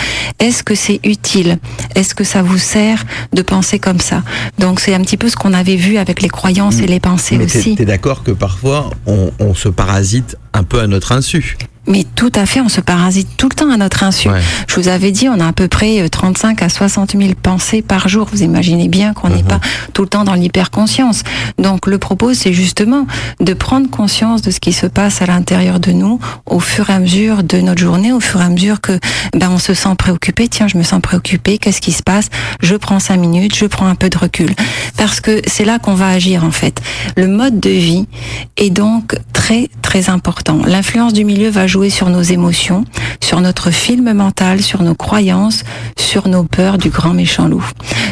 Speaker 3: Est-ce que c'est utile? Est-ce que ça vous sert de penser comme ça? Donc c'est un petit peu ce qu'on avait vu avec les croyances et les pensées aussi.
Speaker 2: t'es es, d'accord que parfois on, on se parasite un peu à notre insu?
Speaker 3: Mais tout à fait, on se parasite tout le temps à notre insu.
Speaker 2: Ouais.
Speaker 3: Je vous avais dit, on a à peu près 35 à 60 000 pensées par jour. Vous imaginez bien qu'on n'est
Speaker 2: Mhm.
Speaker 3: pas tout le temps dans l'hyperconscience. Donc le propos, c'est justement de prendre conscience de ce qui se passe à l'intérieur de nous au fur et à mesure de notre journée, au fur et à mesure que ben, on se sent préoccupé. Tiens, je me sens préoccupé. Qu'est-ce qui se passe? Je prends cinq minutes, je prends un peu de recul. Parce que c'est là qu'on va agir en fait. Le mode de vie est donc très très important. L'influence du milieu va jouer sur nos émotions, sur notre film mental, sur nos croyances, sur nos peurs du grand méchant loup.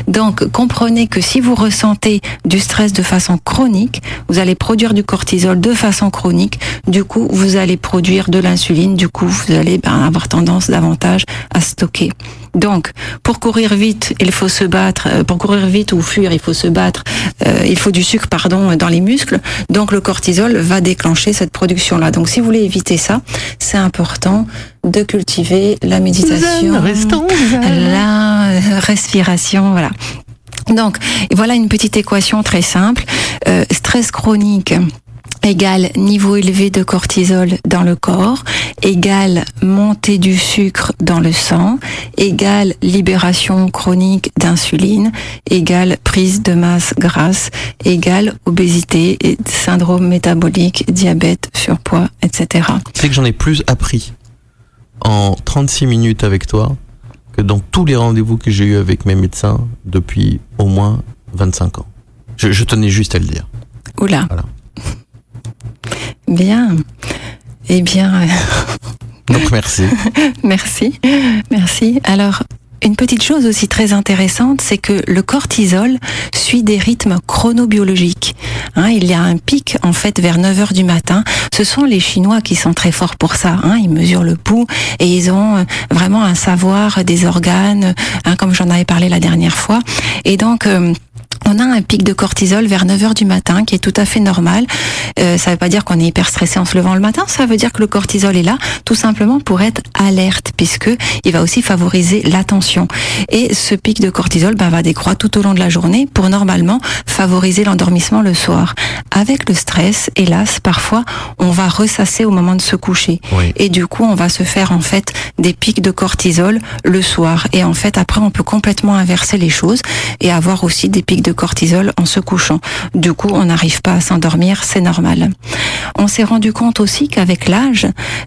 Speaker 3: Donc comprenez que si vous ressentez du stress de façon chronique, vous allez produire du cortisol de façon chronique, du coup vous allez produire de l'insuline, du coup vous allez ben, avoir tendance davantage à stocker. Donc, pour courir vite, il faut se battre. euh, Pour courir vite ou fuir, il faut se battre. euh, il faut du sucre, pardon, dans les muscles. Donc, le cortisol va déclencher cette production-là. Donc, si vous voulez éviter ça, c'est important de cultiver la méditation, la euh, respiration, voilà. Donc, voilà une petite équation très simple. Euh, stress chronique égale niveau élevé de cortisol dans le corps, égale montée du sucre dans le sang, égale libération chronique d'insuline, égale prise de masse grasse, égale obésité, et syndrome métabolique, diabète, surpoids, etc.
Speaker 2: C'est que j'en ai plus appris en 36 minutes avec toi que dans tous les rendez-vous que j'ai eu avec mes médecins depuis au moins 25 ans. Je, je tenais juste à le dire.
Speaker 3: Oula.
Speaker 2: Voilà.
Speaker 3: Bien. Eh bien, euh,
Speaker 2: Donc merci.
Speaker 3: Merci, merci. Alors, une petite chose aussi très intéressante, c'est que le cortisol suit des rythmes chronobiologiques. Hein, il y a un pic en fait vers 9 heures du matin. Ce sont les Chinois qui sont très forts pour ça. Hein, ils mesurent le pouls et ils ont euh, vraiment un savoir des organes, hein, comme j'en avais parlé la dernière fois. Et donc euh, on a un pic de cortisol vers 9 heures du matin qui est tout à fait normal. Euh, ça ne veut pas dire qu'on est hyper stressé en se levant le matin, ça veut dire que le cortisol est là tout simplement pour être alerte puisque il va aussi favoriser l'attention. Et ce pic de cortisol ben, va décroître tout au long de la journée pour normalement favoriser l'endormissement le soir. Avec le stress, hélas, parfois on va ressasser au moment de se coucher.
Speaker 2: Oui.
Speaker 3: Et du coup, on va se faire en fait des pics de cortisol le soir. Et en fait, après, on peut complètement inverser les choses et avoir aussi des pics de cortisol en se couchant. Du coup, on n'arrive pas à s'endormir, c'est normal. On s'est rendu compte aussi qu'avec l'âge,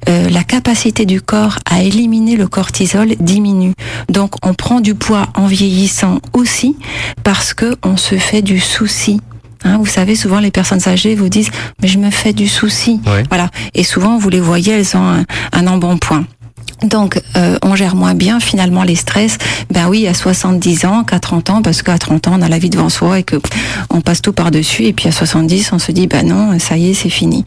Speaker 3: euh, la capacité du corps à éliminer le cortisol diminue. Donc, on prend du poids en vieillissant aussi parce que on se fait du souci. Hein, vous savez, souvent les personnes âgées vous disent mais je me fais du souci.
Speaker 2: Ouais.
Speaker 3: Voilà. Et souvent vous les voyez, elles ont un, un embonpoint. Donc, euh, on gère moins bien finalement les stress. Ben oui, à 70 ans, qu'à 30 ans, parce qu'à 30 ans, on a la vie devant soi et que on passe tout par-dessus. Et puis à 70, on se dit, ben non, ça y est, c'est fini.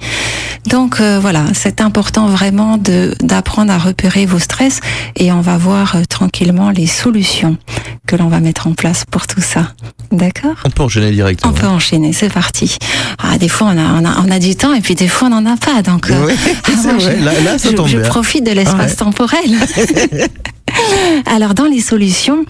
Speaker 3: Donc euh, voilà, c'est important vraiment de d'apprendre à repérer vos stress et on va voir euh, tranquillement les solutions que l'on va mettre en place pour tout ça. D'accord?
Speaker 2: On peut enchaîner directement.
Speaker 3: on peut enchaîner, c'est parti. Ah, des fois on a, on a on a du temps et puis des fois on n'en a pas, donc euh,
Speaker 2: Oui,
Speaker 3: ah,
Speaker 2: c'est
Speaker 3: moi,
Speaker 2: vrai.
Speaker 3: je-
Speaker 2: Là, là, ça
Speaker 3: je,
Speaker 2: tombe
Speaker 3: je
Speaker 2: bien.
Speaker 3: profite de l'espace Alors dans les solutions.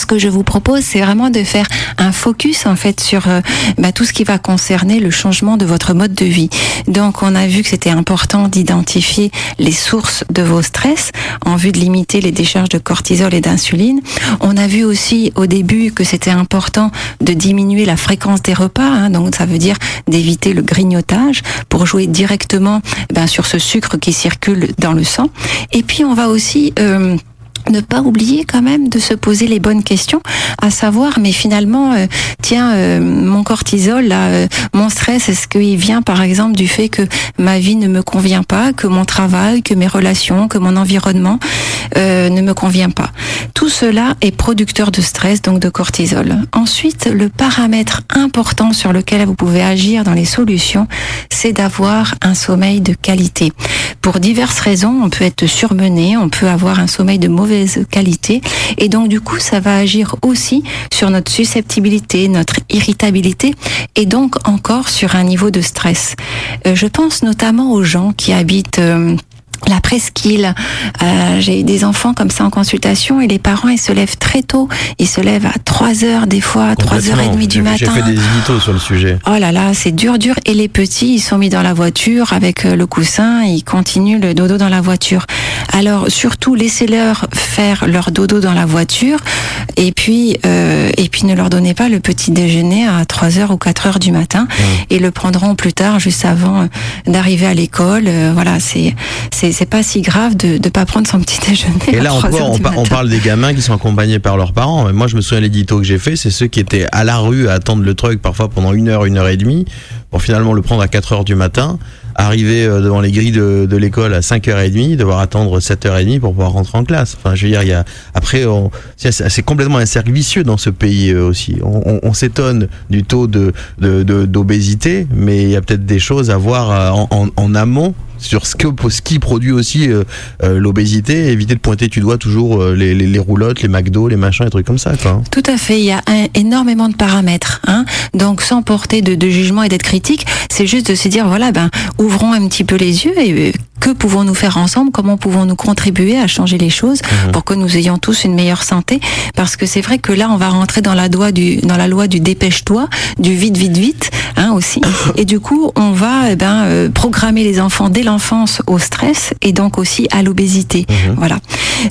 Speaker 3: Ce que je vous propose, c'est vraiment de faire un focus en fait sur euh, bah, tout ce qui va concerner le changement de votre mode de vie. Donc, on a vu que c'était important d'identifier les sources de vos stress en vue de limiter les décharges de cortisol et d'insuline. On a vu aussi au début que c'était important de diminuer la fréquence des repas. hein. donc, ça veut dire d'éviter le grignotage pour jouer directement ben, sur ce sucre qui circule dans le sang. Et puis, on va aussi euh, ne pas oublier quand même de se poser les bonnes questions, à savoir, mais finalement, euh, tiens, euh, mon cortisol, euh, mon stress, est-ce qu'il vient par exemple du fait que ma vie ne me convient pas, que mon travail, que mes relations, que mon environnement ne me convient pas? Tout cela est producteur de stress, donc de cortisol. Ensuite, le paramètre important sur lequel vous pouvez agir dans les solutions, c'est d'avoir un sommeil de qualité. Pour diverses raisons, on peut être surmené, on peut avoir un sommeil de mauvaise qualité. Et donc, du coup, ça va agir aussi sur notre susceptibilité, notre irritabilité et donc encore sur un niveau de stress. Euh, je pense notamment aux gens qui habitent euh, la presqu'île. Euh, j'ai eu des enfants comme ça en consultation et les parents ils se lèvent très tôt. Ils se lèvent à 3 heures des fois, 3 heures et demie du matin.
Speaker 2: J'ai fait des éditos sur le sujet.
Speaker 3: Oh là là, c'est dur dur. Et les petits, ils sont mis dans la voiture avec euh, le coussin, ils continuent le dodo dans la voiture. Alors surtout laissez-leur faire leur dodo dans la voiture et puis euh, et puis ne leur donnez pas le petit déjeuner à 3 heures ou 4 heures du matin et le prendront plus tard juste avant d'arriver à l'école. voilà, c'est c'est c'est pas si grave de ne pas prendre son petit déjeuner.
Speaker 2: Et là encore, on, parle des gamins qui sont accompagnés par leurs parents. Moi, je me souviens l'édito que j'ai fait, c'est ceux qui étaient à la rue à attendre le truc parfois pendant une heure, une heure et demie, pour finalement le prendre à 4 heures du matin arriver euh, devant les grilles de, de l'école à 5h30, devoir attendre 7h30 pour pouvoir rentrer en classe. Enfin, je veux dire, il y a, après, c'est complètement un cercle vicieux dans ce pays euh, aussi. On, on, s'étonne du taux de, d'obésité, de, mais il y a peut-être des choses à voir euh, en, en, en amont sur ce, que, ce qui produit aussi euh, euh, l'obésité, éviter de pointer tu dois toujours euh, les, les, les, roulottes, les McDo, les machins, les trucs comme ça. Quoi.
Speaker 3: Tout à fait, il y a un, énormément de paramètres. Hein. Donc sans porter de, de jugement et d'être critique, c'est juste de se dire, voilà, ben, ouvrons un petit peu les yeux et que pouvons-nous faire ensemble Comment pouvons-nous contribuer à changer les choses mhm. pour que nous ayons tous une meilleure santé Parce que c'est vrai que là, on va rentrer dans la loi du, dans la loi du dépêche-toi, du vite, vite, vite, hein, aussi. Et du coup, on va eh ben, programmer les enfants dès l'enfance au stress et donc aussi à l'obésité. Mhm. Voilà.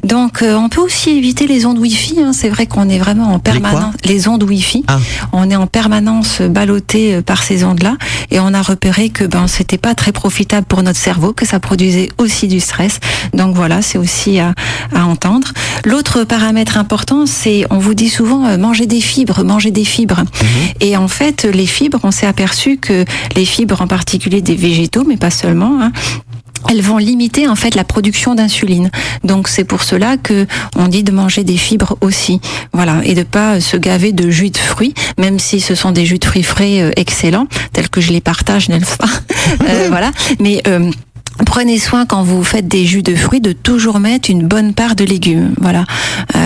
Speaker 3: Donc, euh, on peut aussi éviter les ondes Wi-Fi. Hein. C'est vrai qu'on est vraiment en permanence les, ondes Wi-Fi. Ah. On est en permanence ballotté euh, par ces ondes-là et on a repéré que ben c'était pas très profitable pour notre cerveau, que ça produisait aussi du stress. Donc voilà, c'est aussi à, à entendre. L'autre paramètre important, c'est on vous dit souvent euh, manger des fibres, manger des fibres. Mhm. Et en fait, les fibres, on s'est aperçu que les fibres, en particulier des végétaux, mais pas seulement, hein, elles vont limiter en fait la production d'insuline. Donc c'est pour cela que on dit de manger des fibres aussi. Voilà, et de pas se gaver de jus de fruits, même si ce sont des jus de fruits frais euh, excellents, tels que je les partage, n'est-ce pas? Euh, Voilà, mais euh, Prenez soin quand vous faites des jus de fruits de toujours mettre une bonne part de légumes. Voilà.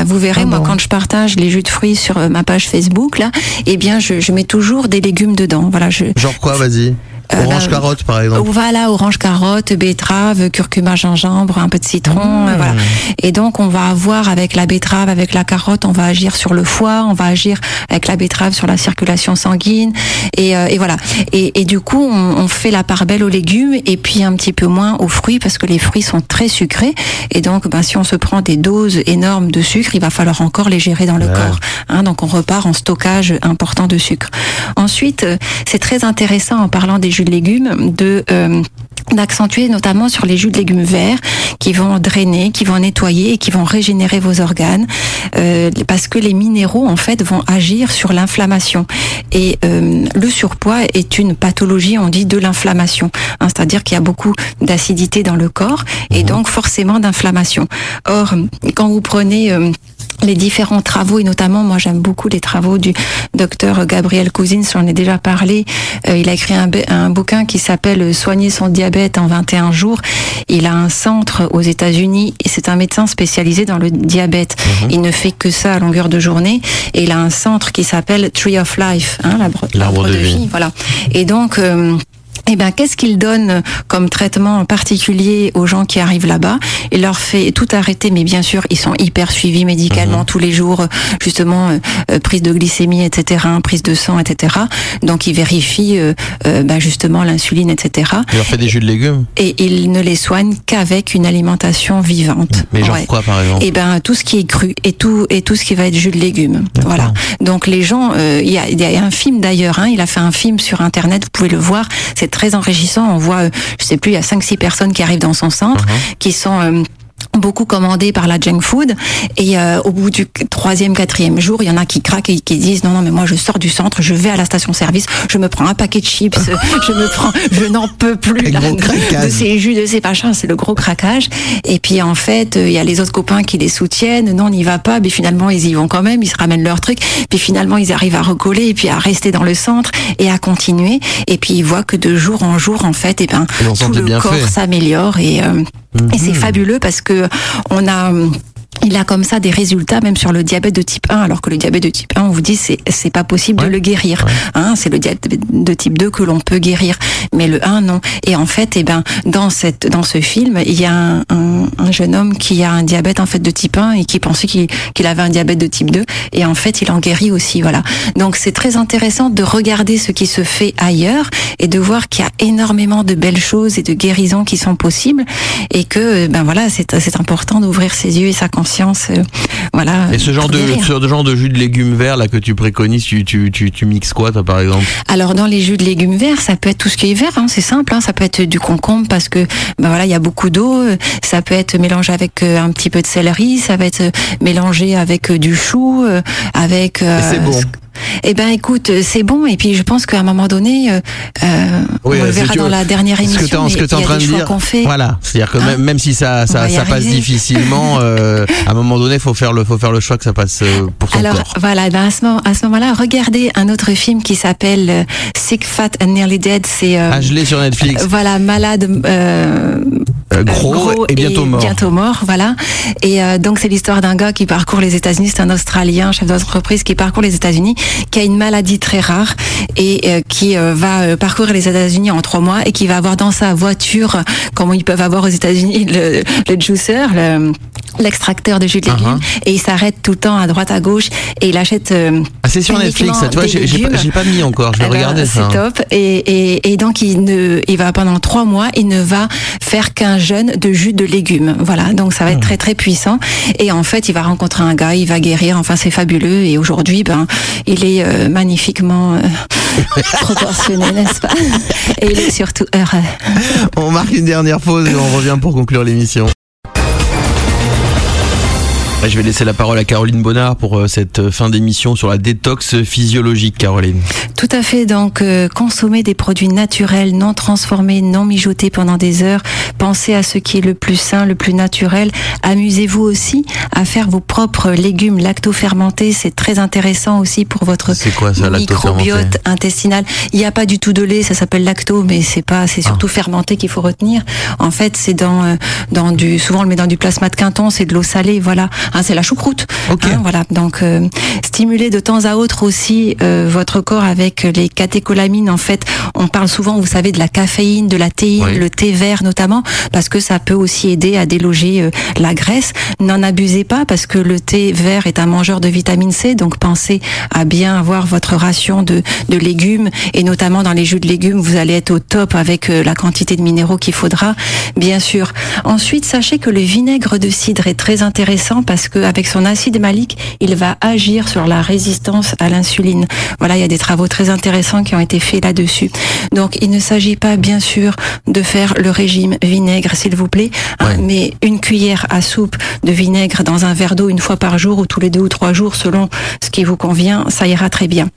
Speaker 3: vous verrez, ah moi, quand je partage les jus de fruits sur ma page Facebook, là, eh bien, je, je mets toujours des légumes dedans. Voilà. Je,
Speaker 2: Genre quoi, vas-y euh, orange bah, carotte par exemple.
Speaker 3: Voilà, orange carotte, betterave, curcuma, gingembre, un peu de citron, mmh. voilà. Et donc on va avoir avec la betterave, avec la carotte, on va agir sur le foie, on va agir avec la betterave sur la circulation sanguine, et, euh, et voilà. Et, et, du coup, on, on, fait la part belle aux légumes et puis un petit peu moins aux fruits parce que les fruits sont très sucrés. Et donc, ben, si on se prend des doses énormes de sucre, il va falloir encore les gérer dans le corps. Hein, donc on repart en stockage important de sucre. Ensuite, euh, c'est très intéressant en parlant des jus de légumes de euh, d'accentuer notamment sur les jus de légumes verts qui vont drainer, qui vont nettoyer et qui vont régénérer vos organes euh, parce que les minéraux en fait vont agir sur l'inflammation et euh, le surpoids est une pathologie on dit de l'inflammation hein, c'est-à-dire qu'il y a beaucoup d'acidité dans le corps et mmh. donc forcément d'inflammation or quand vous prenez les différents travaux et notamment moi j'aime beaucoup les travaux du docteur Gabriel Cousins, j'en ai déjà parlé. Euh, il a écrit un, un bouquin qui s'appelle Soigner son diabète en 21 jours. Il a un centre aux États-Unis et c'est un médecin spécialisé dans le diabète. Mhm. Il ne fait que ça à longueur de journée et il a un centre qui s'appelle Tree of Life, hein, l'arbre de, vie. Voilà. Et donc euh, eh bien, qu'est-ce qu'il donne comme traitement particulier aux gens qui arrivent là-bas? Il leur fait tout arrêter, mais bien sûr, ils sont hyper suivis médicalement mhm. tous les jours, justement, euh, euh, prise de glycémie, etc., prise de sang, etc. Donc, il vérifie euh, bah, justement l'insuline, etc.
Speaker 2: Il leur fait des jus de légumes?
Speaker 3: Et il ne les soigne qu'avec une alimentation vivante.
Speaker 2: Mais genre quoi, par exemple?
Speaker 3: Eh ben, tout ce qui est cru et tout et tout ce qui va être jus de légumes. Voilà. Donc, les gens, il y, a, y, a, un film d'ailleurs. Hein, il a fait un film sur Internet. Vous pouvez le voir. C'est très enrichissant. On voit, euh, je sais plus, il y a 5-6 personnes qui arrivent dans son centre, uh-huh. qui sont euh, beaucoup commandé par la junk food. Et euh, au bout du troisième quatrième jour il y en a qui craquent et qui disent non non mais moi je sors du centre je vais à la station service je me prends un paquet de chips je me prends je n'en peux plus là, de, de, ces jus de ces machins c'est le gros craquage. Et puis en fait il y a les autres copains qui les soutiennent. Non on n'y va pas. Mais finalement ils y vont quand même. Ils se ramènent leur truc. Puis finalement ils arrivent à recoller et puis à rester dans le centre et à continuer. Et puis ils voient que de jour en jour en fait et ben tout le corps s'améliore et euh, et c'est mhm. fabuleux parce que on a il a comme ça des résultats même sur le diabète de type 1 alors que le diabète de type 1 on vous dit c'est c'est pas possible de le guérir hein, c'est le diabète de type 2 que l'on peut guérir mais le 1 non. Et en fait eh ben dans cette dans ce film il y a un, un, un jeune homme qui a un diabète en fait de type 1 et qui pensait qu'il qu'il avait un diabète de type 2 et en fait il en guérit aussi voilà. Donc c'est très intéressant de regarder ce qui se fait ailleurs et de voir qu'il y a énormément de belles choses et de guérisons qui sont possibles et que ben voilà c'est c'est important d'ouvrir ses yeux et sa conscience conscience. Euh, voilà.
Speaker 2: Et ce genre de, ce genre de jus de légumes verts là que tu préconises, tu, tu, tu, tu mixes quoi toi par exemple?
Speaker 3: Alors dans les jus de légumes verts, ça peut être tout ce qui est vert, hein, c'est simple. Hein, ça peut être du concombre parce que ben voilà il y a beaucoup d'eau. Ça peut être mélangé avec euh, un petit peu de céleri. Ça va être euh, mélangé avec du chou, avec.
Speaker 2: c'est bon.
Speaker 3: Eh ben, écoute, c'est bon. Et puis, je pense qu'à un moment donné, euh, oui, on le verra dans la dernière émission.
Speaker 2: Ce que tu es en train de dire, voilà, c'est-à-dire que hein même, si ça, ça, ça passe difficilement, euh, à un moment donné, faut faire le, faut faire le choix que ça passe euh, pour son
Speaker 3: Alors,
Speaker 2: corps.
Speaker 3: voilà, ben à ce moment, à ce moment-là, regardez un autre film qui s'appelle euh, Sick, Fat and Nearly Dead. C'est
Speaker 2: euh, ah, je l'ai sur Netflix.
Speaker 3: voilà, malade.
Speaker 2: Gros, gros, et bientôt mort.
Speaker 3: Bientôt mort, voilà. Et donc c'est l'histoire d'un gars qui parcourt les États-Unis. C'est un Australien, chef d'entreprise, qui parcourt les États-Unis qui a une maladie très rare et euh, qui euh, va euh, parcourir les États-Unis en trois mois et qui va avoir dans sa voiture, comme ils peuvent avoir aux États-Unis, le, le juicer, le l'extracteur de jus de légumes et il s'arrête tout le temps à droite à gauche et il achète euh,
Speaker 2: ah c'est sur Netflix ça tu vois j'ai pas, mis encore je vais regarder
Speaker 3: ça c'est top et, et, et, donc il ne il va pendant trois mois il ne va faire qu'un jeûne de jus de légumes. Voilà donc ça va être hmm. très très puissant. Et en fait il va rencontrer un gars il va guérir. Enfin c'est fabuleux. Et aujourd'hui ben il est euh, magnifiquement euh, proportionné n'est-ce pas? Et il est surtout heureux.
Speaker 2: On marque une dernière pause et on revient pour conclure l'émission je vais laisser la parole à Caroline Bonnard pour euh, cette euh, fin d'émission sur la détox physiologique, Caroline.
Speaker 3: Tout à fait. Donc, euh, consommer des produits naturels, non transformés, non mijotés pendant des heures. Pensez à ce qui est le plus sain, le plus naturel. Amusez-vous aussi à faire vos propres légumes lacto-fermentés. C'est très intéressant aussi pour votre
Speaker 2: quoi, ça,
Speaker 3: microbiote intestinal. Il n'y a pas du tout de lait, ça s'appelle lacto, mais c'est pas, c'est surtout ah. fermenté qu'il faut retenir. En fait, c'est dans, dans du, souvent on le met dans du plasma de quinton, c'est de l'eau salée, voilà. Hein, c'est la choucroute. Hein, voilà. Donc euh, stimuler de temps à autre aussi euh, votre corps avec les catécholamines. En fait, on parle souvent, vous savez, de la caféine, de la théine, le thé vert notamment, parce que ça peut aussi aider à déloger euh, la graisse. N'en abusez pas parce que le thé vert est un mangeur de vitamine C. Donc pensez à bien avoir votre ration de, de légumes et notamment dans les jus de légumes, vous allez être au top avec la quantité de minéraux qu'il faudra, bien sûr. Ensuite, sachez que le vinaigre de cidre est très intéressant parce parce qu'avec son acide malique, il va agir sur la résistance à l'insuline. Voilà, il y a des travaux très intéressants qui ont été faits là-dessus. Donc, il ne s'agit pas, bien sûr, de faire le régime vinaigre, s'il vous plaît, hein, mais une cuillère à soupe de vinaigre dans un verre d'eau une fois par jour ou tous les deux ou trois jours, selon ce qui vous convient, ça ira très bien.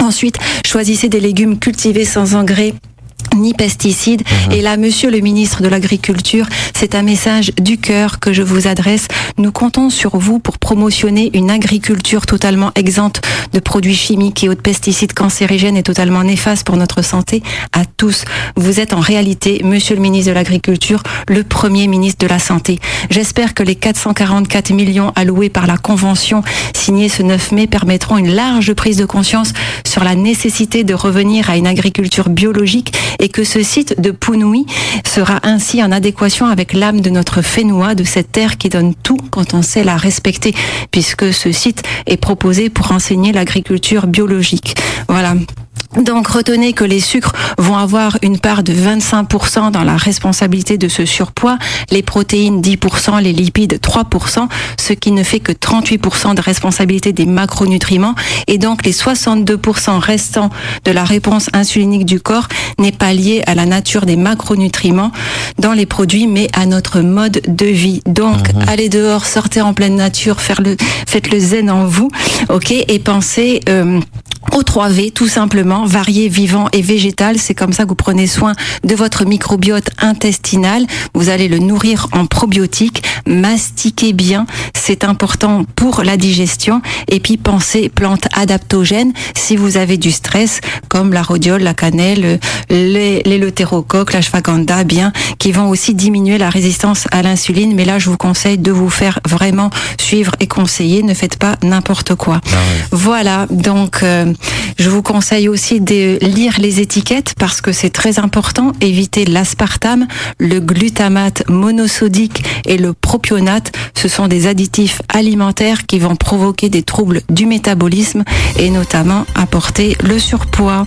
Speaker 3: Ensuite, choisissez des légumes cultivés sans engrais ni pesticides. Mhm. Et là, monsieur le ministre de l'Agriculture, c'est un message du cœur que je vous adresse. Nous comptons sur vous pour promotionner une agriculture totalement exempte de produits chimiques et autres pesticides cancérigènes et totalement néfastes pour notre santé à tous. Vous êtes en réalité, monsieur le ministre de l'Agriculture, le premier ministre de la Santé. J'espère que les 444 millions alloués par la Convention signée ce 9 mai permettront une large prise de conscience sur la nécessité de revenir à une agriculture biologique et que ce site de Pounoui sera ainsi en adéquation avec l'âme de notre Fénois, de cette terre qui donne tout quand on sait la respecter, puisque ce site est proposé pour enseigner l'agriculture biologique. Voilà. Donc retenez que les sucres vont avoir une part de 25% dans la responsabilité de ce surpoids, les protéines 10%, les lipides 3%, ce qui ne fait que 38% de responsabilité des macronutriments et donc les 62% restants de la réponse insulinique du corps n'est pas lié à la nature des macronutriments, dans les produits, mais à notre mode de vie. Donc,
Speaker 2: Mhm.
Speaker 3: allez dehors, sortez en pleine nature, faire le, faites le zen en vous, ok, et pensez. Euh, aux 3 V, tout simplement, varié, vivant et végétal. C'est comme ça que vous prenez soin de votre microbiote intestinal. Vous allez le nourrir en probiotiques. Mastiquez bien. C'est important pour la digestion. Et puis, pensez plantes adaptogènes. Si vous avez du stress, comme la rhodiole, la cannelle, les- l'éleutérocoque, la ashwagandha, bien, qui vont aussi diminuer la résistance à l'insuline. Mais là, je vous conseille de vous faire vraiment suivre et conseiller. Ne faites pas n'importe quoi. Voilà, donc euh, je vous conseille aussi de lire les étiquettes parce que c'est très important. Évitez l'aspartame, le glutamate monosodique et le propionate. Ce sont des additifs alimentaires qui vont provoquer des troubles du métabolisme et notamment apporter le surpoids.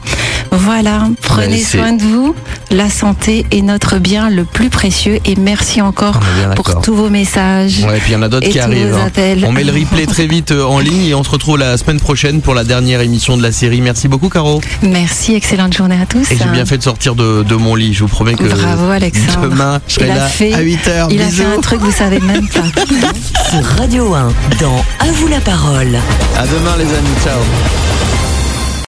Speaker 3: Voilà, prenez soin de vous. La santé est notre bien le plus précieux et merci encore pour tous vos messages.
Speaker 2: Ouais, et puis il y en a d'autres qui arrivent. hein. On met le replay très vite euh, en ligne et on se retrouve la semaine prochaine pour la dernière émission de la série. Merci beaucoup, Caro.
Speaker 3: Merci, excellente journée à tous.
Speaker 2: Et j'ai bien fait de sortir de, de mon lit. Je vous promets que
Speaker 3: Bravo, Alexandre.
Speaker 2: demain, je serai
Speaker 3: Il a
Speaker 2: là
Speaker 3: fait-
Speaker 2: à 8h.
Speaker 3: Il a fait un truc, vous savez même pas.
Speaker 1: Sur Radio 1, dans À vous la parole.
Speaker 2: À demain, les amis. Ciao.